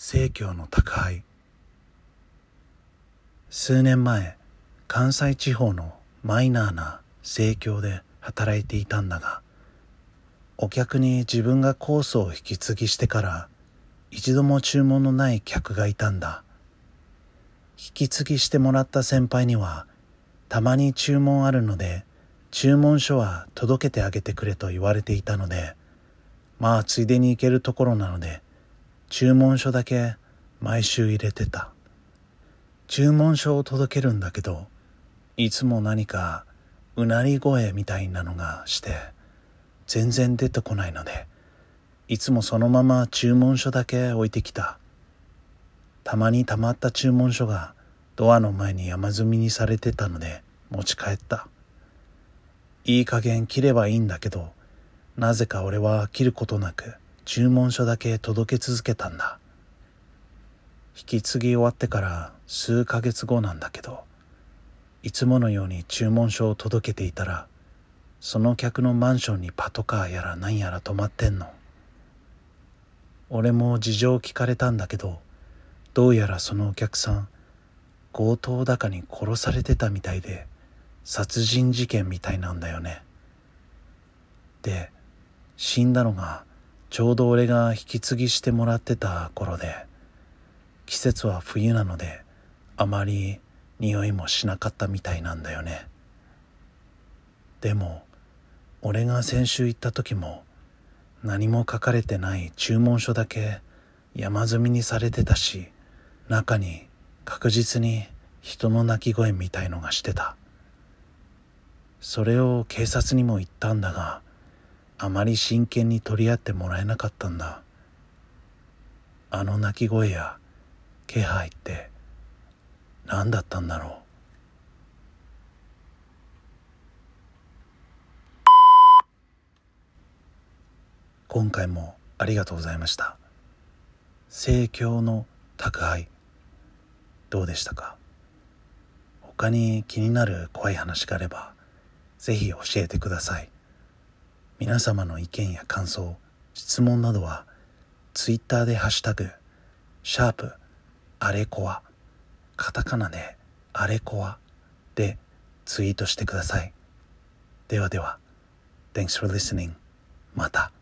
生協の宅配。数年前関西地方のマイナーな生協で働いていたんだがお客に自分がコースを引き継ぎしてから一度も注文のない客がいたんだ。引き継ぎしてもらった先輩にはたまに注文あるので注文書は届けてあげてくれと言われていたのでまあついでに行けるところなので注文書だけ毎週入れてた。注文書を届けるんだけどいつも何かうなり声みたいなのがして全然出てこないのでいつもそのまま注文書だけ置いてきた。たまにたまった注文書がドアの前に山積みにされてたので持ち帰った。いい加減切ればいいんだけどなぜか俺は切ることなく注文書だけ届け続けたんだ。引き継ぎ終わってから数ヶ月後なんだけどいつものように注文書を届けていたらその客のマンションにパトカーやら何やら止まってんの。俺も事情を聞かれたんだけどどうやらそのお客さん強盗だかに殺されてたみたいで殺人事件みたいなんだよね。で死んだのがちょうど俺が引き継ぎしてもらってた頃で季節は冬なのであまり匂いもしなかったみたいなんだよね。でも俺が先週行った時も何も書かれてない注文書だけ山積みにされてたし中に確実に人の鳴き声みたいのがしてた。それを警察にも言ったんだがあまり真剣に取り合ってもらえなかったんだ。あの鳴き声や気配って何だったんだろう。今回もありがとうございました。盛況の宅配どうでしたか？他に気になる怖い話があればぜひ教えてください。皆様の意見や感想質問などはツイッターでハッシュタグシャープあれこわカタカナであれこわでツイートしてください。ではでは Thanks for listening また。